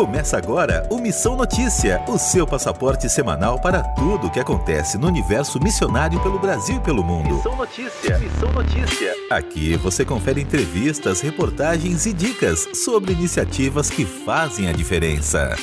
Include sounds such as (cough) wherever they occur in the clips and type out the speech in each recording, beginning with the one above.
Começa agora o Missão Notícia, o seu passaporte semanal para tudo o que acontece no universo missionário pelo Brasil e pelo mundo. Missão Notícia, Missão Notícia. Aqui você confere entrevistas, reportagens e dicas sobre iniciativas que fazem a diferença.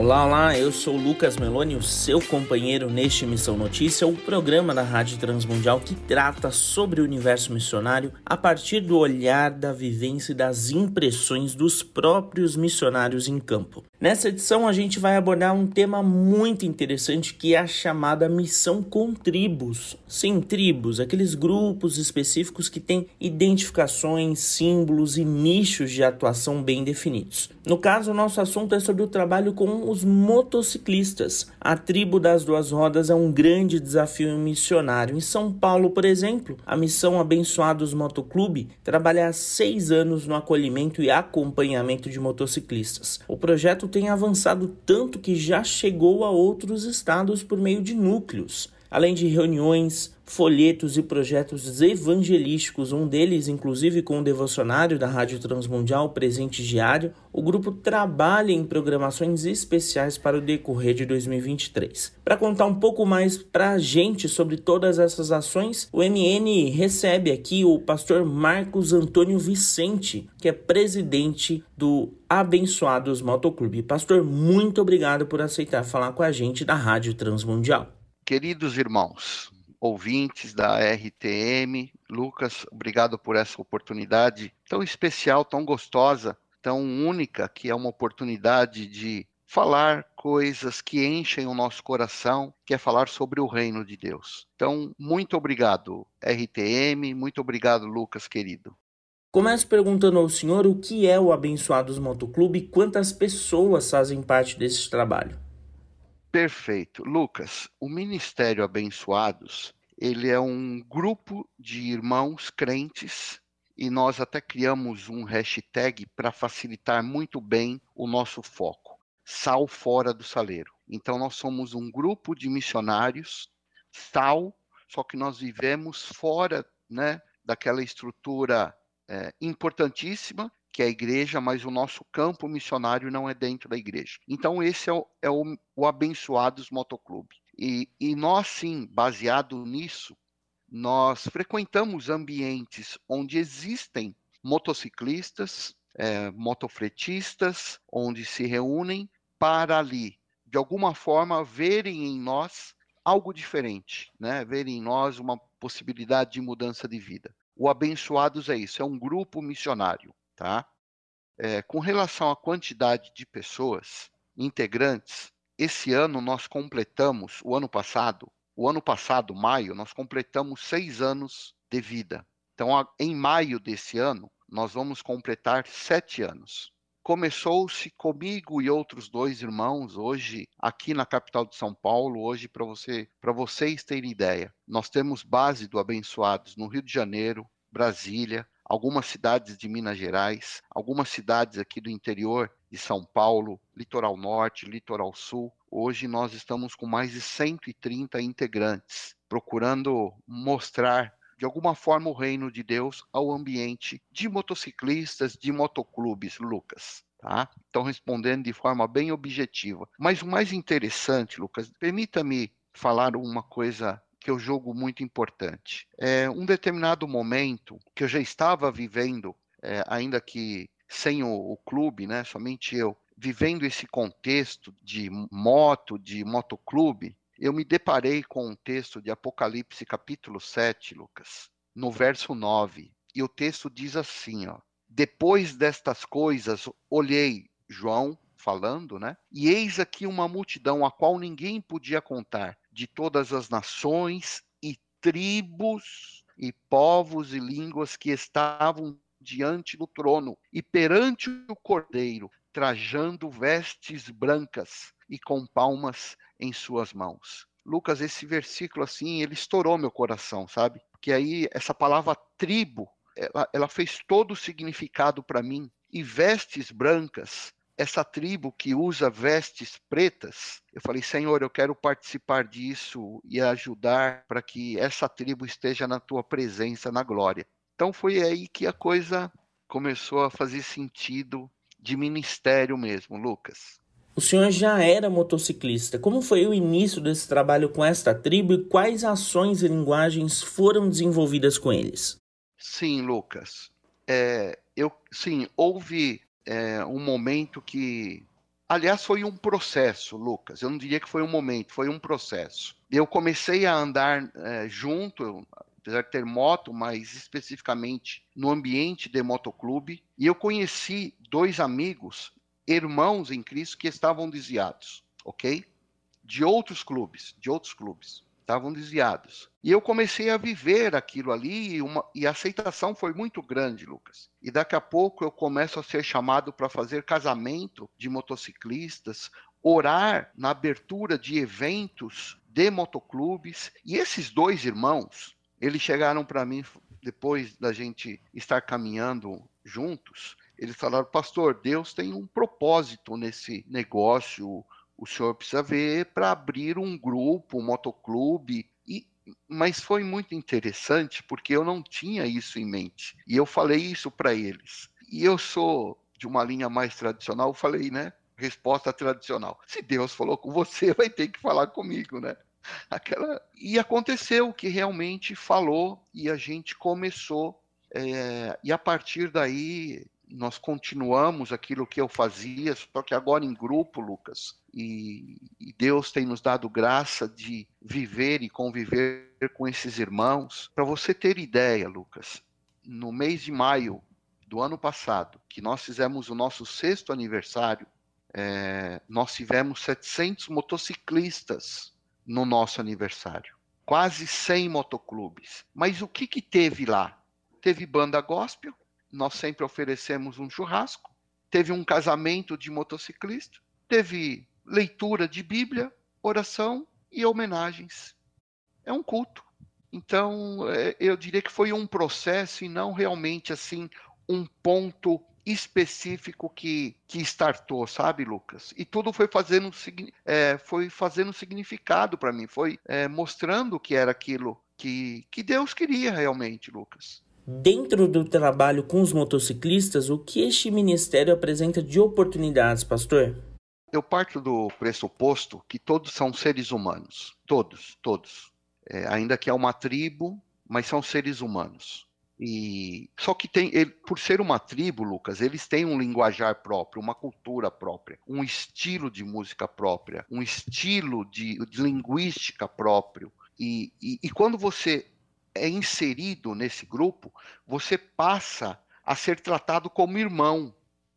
Olá, olá, eu sou Lucas Meloni, o seu companheiro neste Missão Notícia, o programa da Rádio Transmundial que trata sobre o universo missionário a partir do olhar da vivência e das impressões dos próprios missionários em campo. Nessa edição, a gente vai abordar um tema muito interessante que é a chamada missão com tribos. Sim, tribos, aqueles grupos específicos que têm identificações, símbolos e nichos de atuação bem definidos. No caso, o nosso assunto é sobre o trabalho com os motociclistas. A tribo das duas rodas é um grande desafio missionário. Em São Paulo, por exemplo, a missão Abençoados Motoclube trabalha há seis anos no acolhimento e acompanhamento de motociclistas. O projeto tem avançado tanto que já chegou a outros estados por meio de núcleos além de reuniões, folhetos e projetos evangelísticos, um deles inclusive com o devocionário da Rádio Transmundial Presente Diário, o grupo trabalha em programações especiais para o decorrer de 2023. Para contar um pouco mais para a gente sobre todas essas ações, o MN recebe aqui o pastor Marcos Antônio Vicente, que é presidente do Abençoados Motoclube. Pastor, muito obrigado por aceitar falar com a gente da Rádio Transmundial. Queridos irmãos, ouvintes da RTM, Lucas, obrigado por essa oportunidade tão especial, tão gostosa, tão única, que é uma oportunidade de falar coisas que enchem o nosso coração, que é falar sobre o reino de Deus. Então, muito obrigado, RTM, muito obrigado, Lucas, querido. Começo perguntando ao senhor o que é o Abençoados Motoclube e quantas pessoas fazem parte desse trabalho. Perfeito. Lucas, o Ministério Abençoados, ele é um grupo de irmãos crentes e nós até criamos um hashtag para facilitar muito bem o nosso foco. Sal fora do saleiro. Então nós somos um grupo de missionários, sal, só que nós vivemos fora, né, daquela estrutura é, importantíssima que é a igreja, mas o nosso campo missionário não é dentro da igreja. Então, esse é o, é o, o Abençoados Motoclube. E, e nós, sim, baseado nisso, nós frequentamos ambientes onde existem motociclistas, é, motofretistas, onde se reúnem para ali, de alguma forma, verem em nós algo diferente, né? verem em nós uma possibilidade de mudança de vida. O Abençoados é isso, é um grupo missionário. Tá? É, com relação à quantidade de pessoas integrantes, esse ano nós completamos, o ano passado, o ano passado, maio, nós completamos seis anos de vida. Então, em maio desse ano, nós vamos completar sete anos. Começou-se comigo e outros dois irmãos hoje aqui na capital de São Paulo. Hoje, para você, para vocês terem ideia, nós temos base do Abençoados no Rio de Janeiro, Brasília, algumas cidades de Minas Gerais, algumas cidades aqui do interior de São Paulo, litoral norte, litoral sul. Hoje nós estamos com mais de 130 integrantes, procurando mostrar de alguma forma o reino de Deus ao ambiente de motociclistas, de motoclubes, Lucas. Tá? Então, respondendo de forma bem objetiva. Mas o mais interessante, Lucas, permita-me falar uma coisa que eu jogo muito importante. É um determinado momento que eu já estava vivendo, é, ainda que sem o, o clube, né, somente eu, vivendo esse contexto de moto, de motoclube, eu me deparei com um texto de Apocalipse capítulo 7, Lucas, no verso 9. E o texto diz assim, ó: Depois destas coisas, olhei João falando, né? E eis aqui uma multidão a qual ninguém podia contar, de todas as nações e tribos e povos e línguas que estavam diante do trono e perante o cordeiro, trajando vestes brancas e com palmas em suas mãos. Lucas, esse versículo assim, ele estourou meu coração, sabe? Porque aí essa palavra tribo, ela, ela fez todo o significado para mim. E vestes brancas essa tribo que usa vestes pretas, eu falei, Senhor, eu quero participar disso e ajudar para que essa tribo esteja na tua presença, na glória. Então foi aí que a coisa começou a fazer sentido de ministério mesmo, Lucas. O senhor já era motociclista. Como foi o início desse trabalho com esta tribo e quais ações e linguagens foram desenvolvidas com eles? Sim, Lucas. É, eu, sim, houve é, um momento que. Aliás, foi um processo, Lucas. Eu não diria que foi um momento, foi um processo. Eu comecei a andar é, junto, apesar de ter moto, mas especificamente no ambiente de motoclube, e eu conheci dois amigos irmãos em Cristo que estavam desviados, ok? De outros clubes, de outros clubes, estavam desviados. E eu comecei a viver aquilo ali e, uma, e a aceitação foi muito grande, Lucas. E daqui a pouco eu começo a ser chamado para fazer casamento de motociclistas, orar na abertura de eventos de motoclubes. E esses dois irmãos, eles chegaram para mim depois da gente estar caminhando juntos eles falaram, pastor, Deus tem um propósito nesse negócio, o senhor precisa ver para abrir um grupo, um motoclube. E, mas foi muito interessante porque eu não tinha isso em mente. E eu falei isso para eles. E eu sou de uma linha mais tradicional, falei, né? Resposta tradicional. Se Deus falou com você, (laughs) vai ter que falar comigo, né? Aquela... E aconteceu que realmente falou e a gente começou. É... E a partir daí nós continuamos aquilo que eu fazia, só que agora em grupo, Lucas. E, e, Deus tem nos dado graça de viver e conviver com esses irmãos. Para você ter ideia, Lucas, no mês de maio do ano passado, que nós fizemos o nosso sexto aniversário, é, nós tivemos 700 motociclistas no nosso aniversário. Quase 100 motoclubes. Mas o que, que teve lá? Teve banda gospel, nós sempre oferecemos um churrasco. Teve um casamento de motociclista, teve leitura de Bíblia, oração e homenagens. É um culto. Então, é, eu diria que foi um processo e não realmente assim um ponto específico que, que startou, sabe, Lucas? E tudo foi fazendo, é, foi fazendo significado para mim, foi é, mostrando que era aquilo que, que Deus queria realmente, Lucas. Dentro do trabalho com os motociclistas, o que este ministério apresenta de oportunidades, pastor? Eu parto do pressuposto que todos são seres humanos. Todos, todos. É, ainda que é uma tribo, mas são seres humanos. E só que tem, ele, por ser uma tribo, Lucas, eles têm um linguajar próprio, uma cultura própria, um estilo de música própria, um estilo de, de linguística próprio. E, e, e quando você é inserido nesse grupo, você passa a ser tratado como irmão.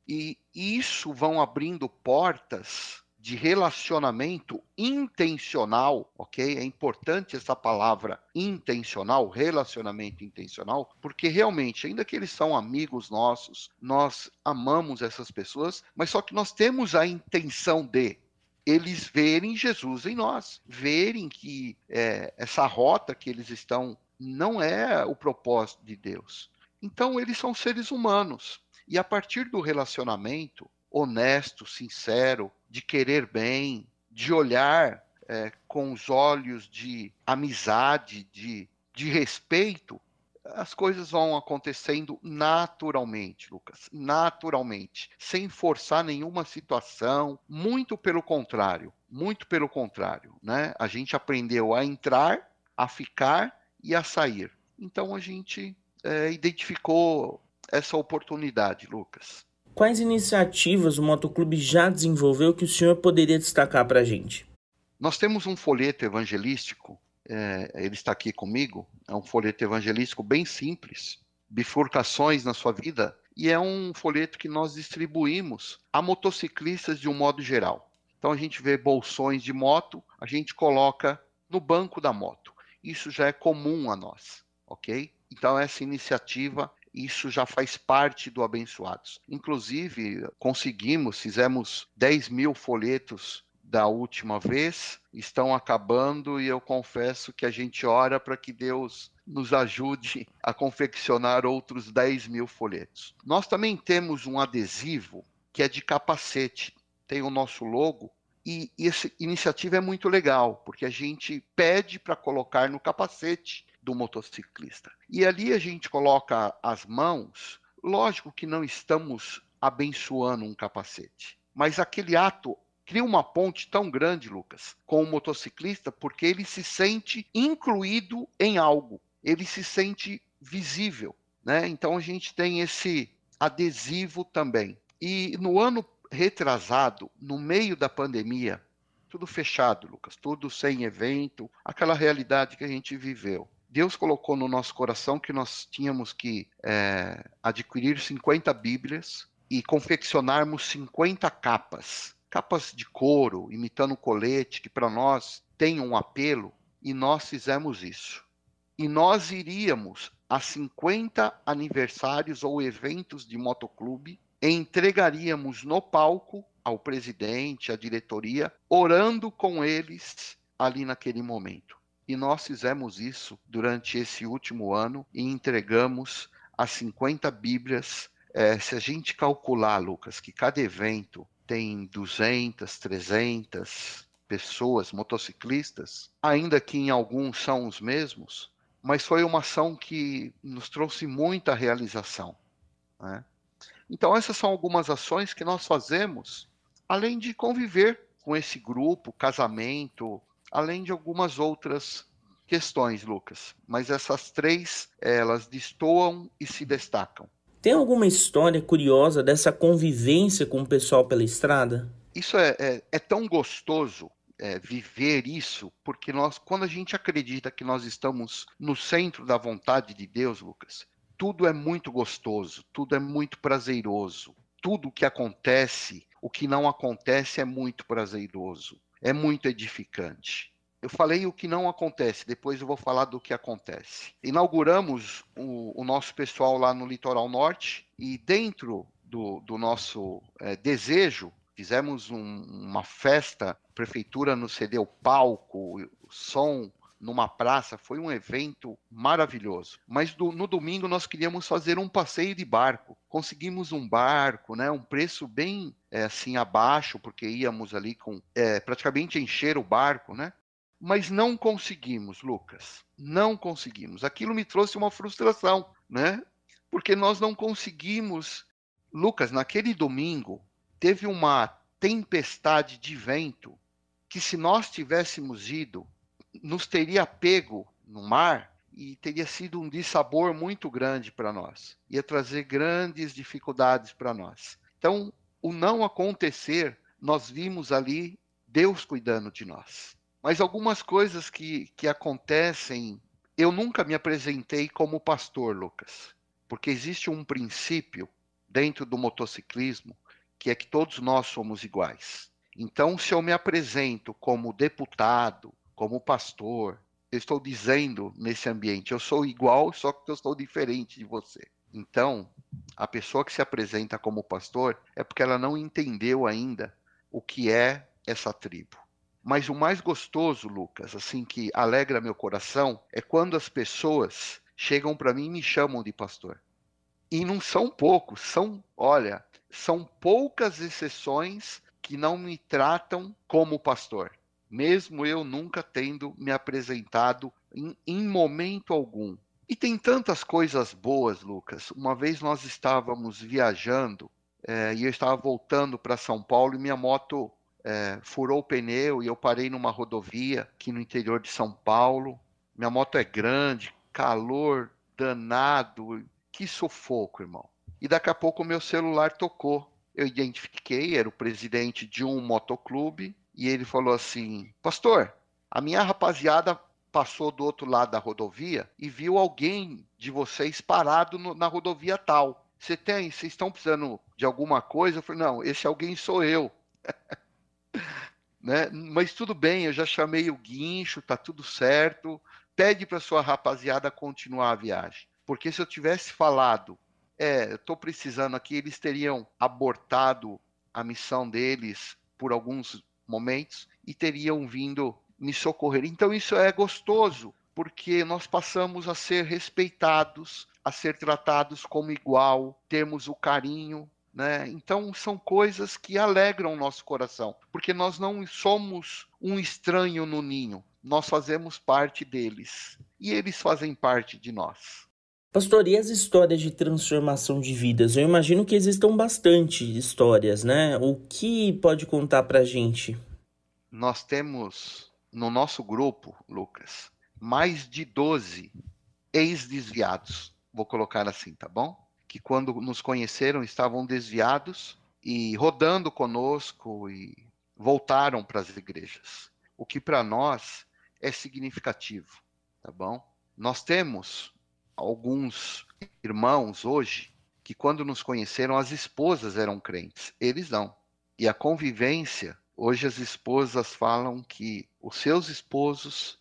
E isso vão abrindo portas de relacionamento intencional, ok? É importante essa palavra intencional, relacionamento intencional, porque realmente, ainda que eles são amigos nossos, nós amamos essas pessoas, mas só que nós temos a intenção de eles verem Jesus em nós, verem que é, essa rota que eles estão não é o propósito de Deus. Então, eles são seres humanos. E a partir do relacionamento honesto, sincero, de querer bem, de olhar é, com os olhos de amizade, de, de respeito, as coisas vão acontecendo naturalmente, Lucas, naturalmente, sem forçar nenhuma situação, muito pelo contrário, muito pelo contrário, né? A gente aprendeu a entrar, a ficar e a sair. Então a gente é, identificou essa oportunidade, Lucas. Quais iniciativas o Motoclube já desenvolveu que o senhor poderia destacar para a gente? Nós temos um folheto evangelístico, é, ele está aqui comigo, é um folheto evangelístico bem simples, bifurcações na sua vida, e é um folheto que nós distribuímos a motociclistas de um modo geral. Então a gente vê bolsões de moto, a gente coloca no banco da moto isso já é comum a nós, ok? Então, essa iniciativa, isso já faz parte do Abençoados. Inclusive, conseguimos, fizemos 10 mil folhetos da última vez, estão acabando e eu confesso que a gente ora para que Deus nos ajude a confeccionar outros 10 mil folhetos. Nós também temos um adesivo que é de capacete, tem o nosso logo e, essa iniciativa é muito legal, porque a gente pede para colocar no capacete do motociclista. E ali a gente coloca as mãos, lógico que não estamos abençoando um capacete. Mas aquele ato cria uma ponte tão grande, Lucas, com o motociclista, porque ele se sente incluído em algo, ele se sente visível. Né? Então a gente tem esse adesivo também. E no ano retrasado, no meio da pandemia, tudo fechado, Lucas, tudo sem evento, aquela realidade que a gente viveu. Deus colocou no nosso coração que nós tínhamos que é, adquirir 50 Bíblias e confeccionarmos 50 capas, capas de couro, imitando colete, que para nós tem um apelo, e nós fizemos isso. E nós iríamos a 50 aniversários ou eventos de motoclube entregaríamos no palco ao presidente, à diretoria, orando com eles ali naquele momento. E nós fizemos isso durante esse último ano e entregamos as 50 Bíblias. É, se a gente calcular, Lucas, que cada evento tem 200, 300 pessoas, motociclistas, ainda que em alguns são os mesmos, mas foi uma ação que nos trouxe muita realização. Né? Então, essas são algumas ações que nós fazemos, além de conviver com esse grupo, casamento, além de algumas outras questões, Lucas. Mas essas três, elas destoam e se destacam. Tem alguma história curiosa dessa convivência com o pessoal pela estrada? Isso é, é, é tão gostoso é, viver isso, porque nós, quando a gente acredita que nós estamos no centro da vontade de Deus, Lucas, tudo é muito gostoso, tudo é muito prazeroso. Tudo que acontece, o que não acontece é muito prazeroso é muito edificante. Eu falei o que não acontece, depois eu vou falar do que acontece. Inauguramos o, o nosso pessoal lá no Litoral Norte e dentro do, do nosso é, desejo, fizemos um, uma festa, a prefeitura nos cedeu palco, som, numa praça, foi um evento maravilhoso. Mas do, no domingo nós queríamos fazer um passeio de barco. Conseguimos um barco, né, um preço bem é, assim abaixo, porque íamos ali com é, praticamente encher o barco, né? Mas não conseguimos, Lucas. Não conseguimos. Aquilo me trouxe uma frustração, né? Porque nós não conseguimos. Lucas, naquele domingo teve uma tempestade de vento que se nós tivéssemos ido nos teria pego no mar e teria sido um dissabor muito grande para nós. Ia trazer grandes dificuldades para nós. Então, o não acontecer, nós vimos ali Deus cuidando de nós. Mas algumas coisas que, que acontecem, eu nunca me apresentei como pastor, Lucas, porque existe um princípio dentro do motociclismo que é que todos nós somos iguais. Então, se eu me apresento como deputado, como pastor, eu estou dizendo nesse ambiente, eu sou igual, só que eu estou diferente de você. Então, a pessoa que se apresenta como pastor é porque ela não entendeu ainda o que é essa tribo. Mas o mais gostoso, Lucas, assim que alegra meu coração, é quando as pessoas chegam para mim e me chamam de pastor. E não são poucos, são, olha, são poucas exceções que não me tratam como pastor mesmo eu nunca tendo me apresentado em, em momento algum. E tem tantas coisas boas, Lucas. Uma vez nós estávamos viajando é, e eu estava voltando para São Paulo e minha moto é, furou o pneu e eu parei numa rodovia aqui no interior de São Paulo. Minha moto é grande, calor danado, que sufoco, irmão. E daqui a pouco o meu celular tocou. Eu identifiquei, era o presidente de um motoclube e ele falou assim: Pastor, a minha rapaziada passou do outro lado da rodovia e viu alguém de vocês parado no, na rodovia tal. Você tem, vocês estão precisando de alguma coisa? Eu falei: Não, esse alguém sou eu. (laughs) né? Mas tudo bem, eu já chamei o guincho, tá tudo certo. Pede para sua rapaziada continuar a viagem. Porque se eu tivesse falado, é, precisando aqui, eles teriam abortado a missão deles por alguns momentos e teriam vindo me socorrer. Então isso é gostoso, porque nós passamos a ser respeitados, a ser tratados como igual, temos o carinho, né? Então são coisas que alegram o nosso coração, porque nós não somos um estranho no ninho, nós fazemos parte deles e eles fazem parte de nós. Pastor, e as histórias de transformação de vidas? Eu imagino que existam bastante histórias, né? O que pode contar pra gente? Nós temos no nosso grupo, Lucas, mais de 12 ex-desviados. Vou colocar assim, tá bom? Que quando nos conheceram estavam desviados e rodando conosco e voltaram para as igrejas. O que para nós é significativo, tá bom? Nós temos alguns irmãos hoje que, quando nos conheceram, as esposas eram crentes, eles não. E a convivência, hoje as esposas falam que os seus esposos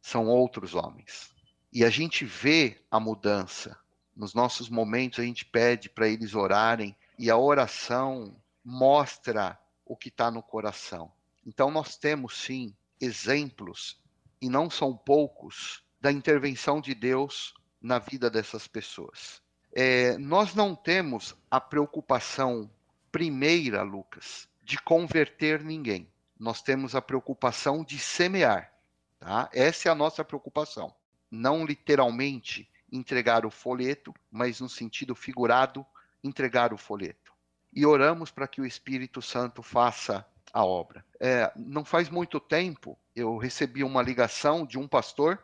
são outros homens. E a gente vê a mudança. Nos nossos momentos, a gente pede para eles orarem, e a oração mostra o que está no coração. Então, nós temos sim exemplos, e não são poucos, da intervenção de Deus na vida dessas pessoas. É, nós não temos a preocupação primeira, Lucas, de converter ninguém. Nós temos a preocupação de semear. Tá? Essa é a nossa preocupação. Não literalmente entregar o folheto, mas no sentido figurado, entregar o folheto. E oramos para que o Espírito Santo faça a obra. É, não faz muito tempo eu recebi uma ligação de um pastor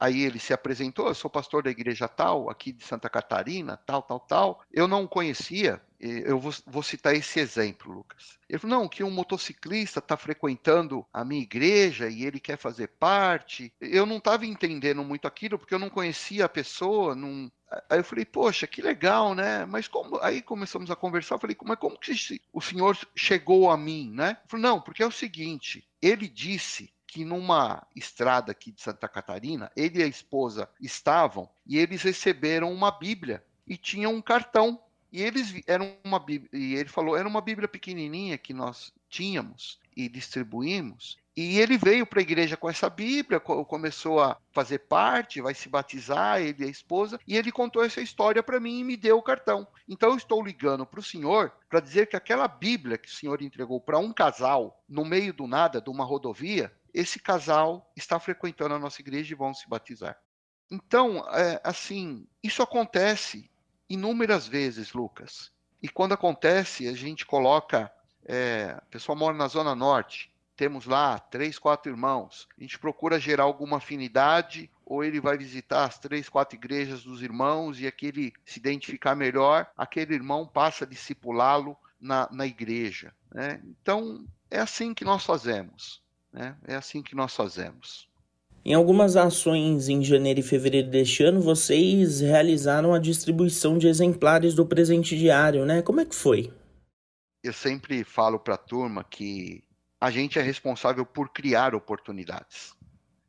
Aí ele se apresentou, eu sou pastor da igreja tal, aqui de Santa Catarina, tal, tal, tal. Eu não conhecia, eu vou, vou citar esse exemplo, Lucas. Ele falou, não, que um motociclista está frequentando a minha igreja e ele quer fazer parte. Eu não estava entendendo muito aquilo, porque eu não conhecia a pessoa, não, Aí eu falei, poxa, que legal, né? Mas como. Aí começamos a conversar, eu falei, mas como que o senhor chegou a mim, né? Ele falou, não, porque é o seguinte, ele disse que numa estrada aqui de Santa Catarina, ele e a esposa estavam e eles receberam uma Bíblia e tinham um cartão. E eles eram uma Bíblia, e ele falou, era uma Bíblia pequenininha que nós tínhamos e distribuímos. E ele veio para a igreja com essa Bíblia, começou a fazer parte, vai se batizar, ele e a esposa, e ele contou essa história para mim e me deu o cartão. Então eu estou ligando para o senhor para dizer que aquela Bíblia que o senhor entregou para um casal, no meio do nada, de uma rodovia, esse casal está frequentando a nossa igreja e vão se batizar. Então, é, assim, isso acontece inúmeras vezes, Lucas. E quando acontece, a gente coloca. É, a pessoa mora na Zona Norte, temos lá três, quatro irmãos. A gente procura gerar alguma afinidade, ou ele vai visitar as três, quatro igrejas dos irmãos e aquele se identificar melhor, aquele irmão passa a discipulá-lo na, na igreja. Né? Então, é assim que nós fazemos. Né? É assim que nós fazemos. Em algumas ações em janeiro e fevereiro deste ano, vocês realizaram a distribuição de exemplares do presente diário, né? Como é que foi? Eu sempre falo para a turma que a gente é responsável por criar oportunidades.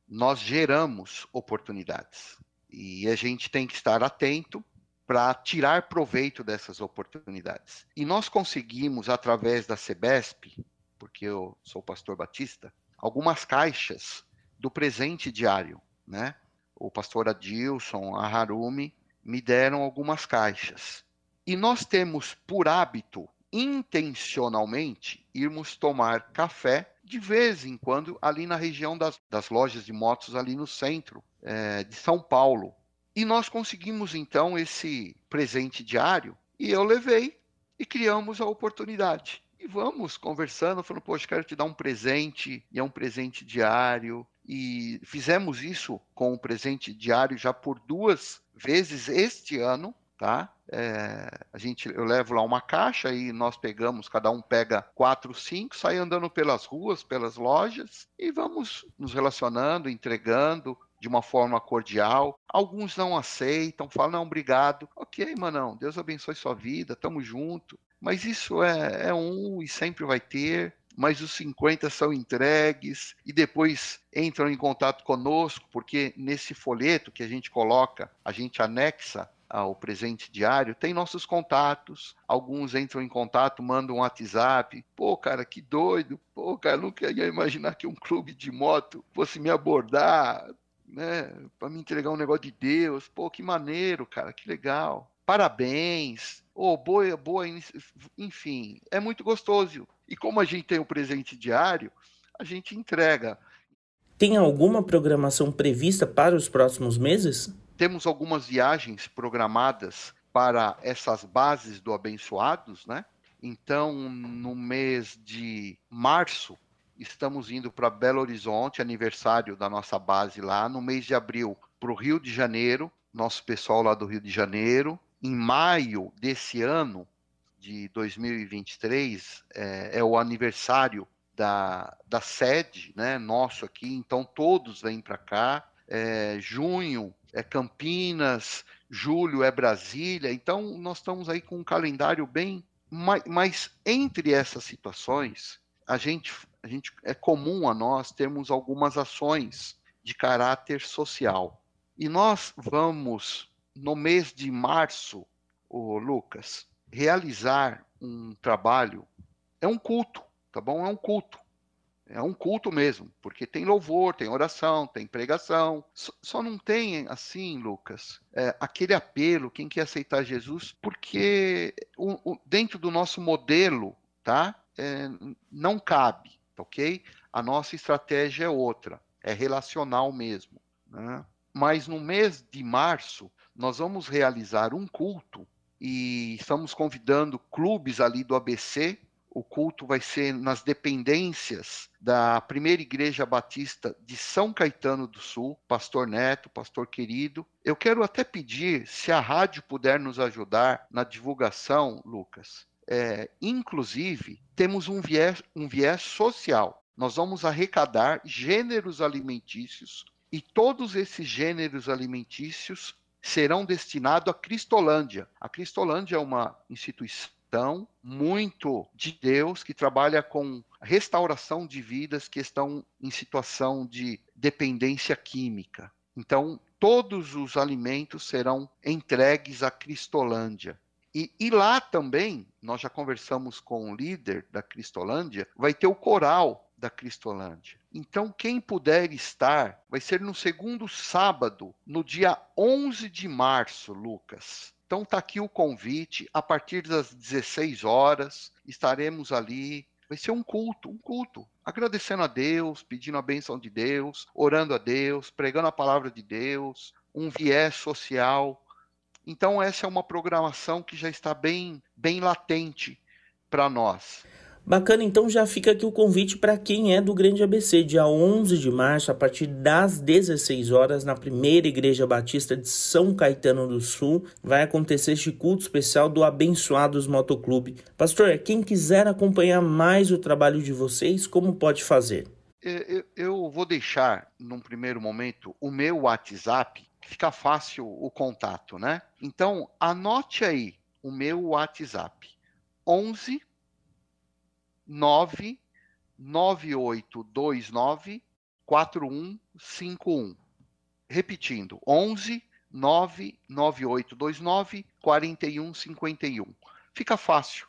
Nós geramos oportunidades e a gente tem que estar atento para tirar proveito dessas oportunidades. E nós conseguimos, através da CEBESP, porque eu sou pastor batista, algumas caixas do presente diário, né? O pastor Adilson, a Harumi, me deram algumas caixas. E nós temos por hábito, intencionalmente, irmos tomar café de vez em quando ali na região das, das lojas de motos, ali no centro é, de São Paulo. E nós conseguimos então esse presente diário e eu levei e criamos a oportunidade e vamos conversando, falando, poxa, quero te dar um presente, e é um presente diário. E fizemos isso com o presente diário já por duas vezes este ano, tá? É, a gente, eu levo lá uma caixa e nós pegamos, cada um pega quatro, cinco, sai andando pelas ruas, pelas lojas e vamos nos relacionando, entregando de uma forma cordial. Alguns não aceitam, falam, não, obrigado. Ok, manão, Deus abençoe sua vida, tamo junto. Mas isso é, é um e sempre vai ter. Mas os 50 são entregues e depois entram em contato conosco, porque nesse folheto que a gente coloca, a gente anexa ao presente diário, tem nossos contatos. Alguns entram em contato, mandam um WhatsApp. Pô, cara, que doido. Pô, cara, nunca ia imaginar que um clube de moto fosse me abordar, né? Para me entregar um negócio de Deus. Pô, que maneiro, cara, que legal. Parabéns ou oh, boa, boa, enfim, é muito gostoso. E como a gente tem o presente diário, a gente entrega. Tem alguma programação prevista para os próximos meses? temos algumas viagens programadas para essas bases do Abençoados, né? Então, no mês de março, estamos indo para Belo Horizonte, aniversário da nossa base lá. No mês de abril, para o Rio de Janeiro, nosso pessoal lá do Rio de Janeiro. Em maio desse ano, de 2023, é, é o aniversário da, da sede, né, nosso aqui, então todos vêm para cá. É, junho é Campinas, julho é Brasília, então nós estamos aí com um calendário bem. Mas, mas entre essas situações, a gente, a gente é comum a nós termos algumas ações de caráter social. E nós vamos, no mês de março, o Lucas, realizar um trabalho. É um culto, tá bom? É um culto. É um culto mesmo, porque tem louvor, tem oração, tem pregação. Só, não tem, assim, Lucas, é, aquele apelo, quem quer aceitar Jesus, porque o, o, dentro do nosso modelo, tá? É, não cabe, ok? A nossa estratégia é outra, é relacional mesmo. Né? Mas no mês de março, nós vamos realizar um culto e estamos convidando clubes ali do ABC o culto vai ser nas dependências da primeira igreja batista de São Caetano do Sul, pastor Neto, pastor querido. Eu quero até pedir, se a rádio puder nos ajudar na divulgação, Lucas. É, inclusive, temos um viés, um viés social. Nós vamos arrecadar gêneros alimentícios e todos esses gêneros alimentícios serão destinados à Cristolândia. A Cristolândia é uma instituição muito de Deus que trabalha com restauração de vidas que estão em situação de dependência química. Então, todos os alimentos serão entregues à Cristolândia. E, e, lá também, nós já conversamos com o líder da Cristolândia, vai ter o coral da Cristolândia. Então, quem puder estar, vai ser no segundo sábado, no dia 11 de março, Lucas. Então está aqui o convite. A partir das 16 horas estaremos ali. Vai ser um culto, um culto. Agradecendo a Deus, pedindo a bênção de Deus, orando a Deus, pregando a palavra de Deus, um viés social. Então essa é uma programação que já está bem, bem latente para nós. Bacana, então já fica aqui o convite para quem é do Grande ABC, dia 11 de março, a partir das 16 horas, na primeira Igreja Batista de São Caetano do Sul, vai acontecer este culto especial do Abençoados Motoclube. Pastor, quem quiser acompanhar mais o trabalho de vocês, como pode fazer? É, eu vou deixar, num primeiro momento, o meu WhatsApp, fica fácil o contato, né? Então, anote aí o meu WhatsApp. 11 99829 4151. Repetindo, 11 99829 4151. Fica fácil.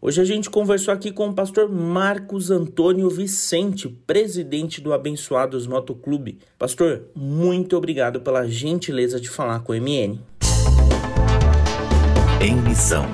Hoje a gente conversou aqui com o pastor Marcos Antônio Vicente, presidente do Abençoados Motoclube. Pastor, muito obrigado pela gentileza de falar com o MN. Em missão.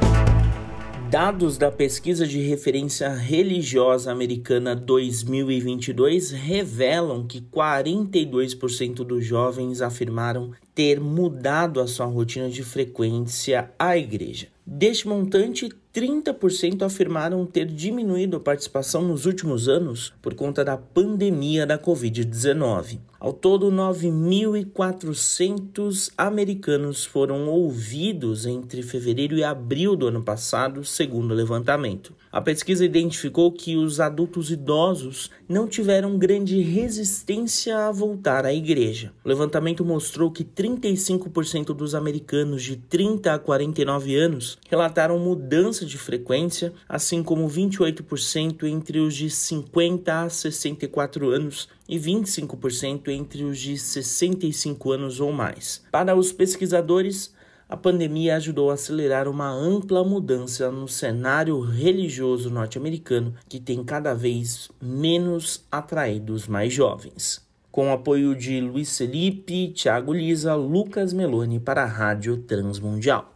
Dados da pesquisa de referência religiosa americana 2022 revelam que 42% dos jovens afirmaram ter mudado a sua rotina de frequência à igreja. Deste montante, 30% afirmaram ter diminuído a participação nos últimos anos por conta da pandemia da Covid-19. Ao todo, 9.400 americanos foram ouvidos entre fevereiro e abril do ano passado, segundo o levantamento. A pesquisa identificou que os adultos idosos não tiveram grande resistência a voltar à igreja. O levantamento mostrou que 35% dos americanos de 30 a 49 anos relataram mudança de frequência, assim como 28% entre os de 50 a 64 anos e 25% entre os de 65 anos ou mais. Para os pesquisadores, a pandemia ajudou a acelerar uma ampla mudança no cenário religioso norte-americano, que tem cada vez menos atraído os mais jovens. Com o apoio de Luiz Felipe, Thiago Lisa, Lucas Meloni para a Rádio Transmundial.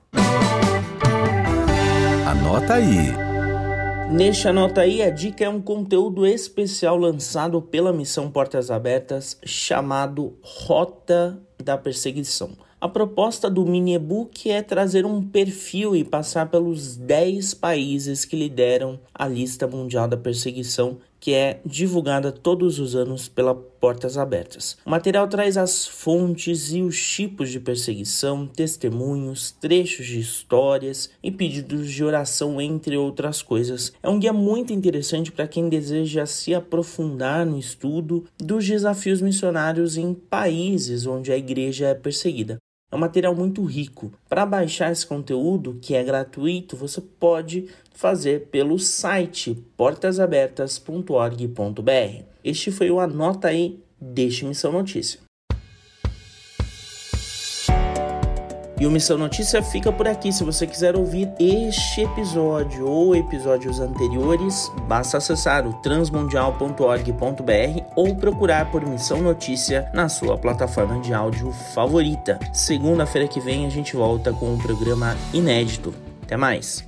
Anota aí. Neste Anota aí, a dica é um conteúdo especial lançado pela Missão Portas Abertas chamado Rota da Perseguição. A proposta do mini e-book é trazer um perfil e passar pelos 10 países que lideram a lista mundial da perseguição que é divulgada todos os anos pela Portas Abertas. O material traz as fontes e os tipos de perseguição, testemunhos, trechos de histórias e pedidos de oração, entre outras coisas. É um guia muito interessante para quem deseja se aprofundar no estudo dos desafios missionários em países onde a igreja é perseguida. É um material muito rico. Para baixar esse conteúdo, que é gratuito, você pode fazer pelo site portasabertas.org.br. Este foi o Anota aí, deixe Missão Notícia. E o Missão Notícia fica por aqui. Se você quiser ouvir este episódio ou episódios anteriores, basta acessar o transmundial.org.br ou procurar por Missão Notícia na sua plataforma de áudio favorita. Segunda-feira que vem a gente volta com um programa inédito. Até mais!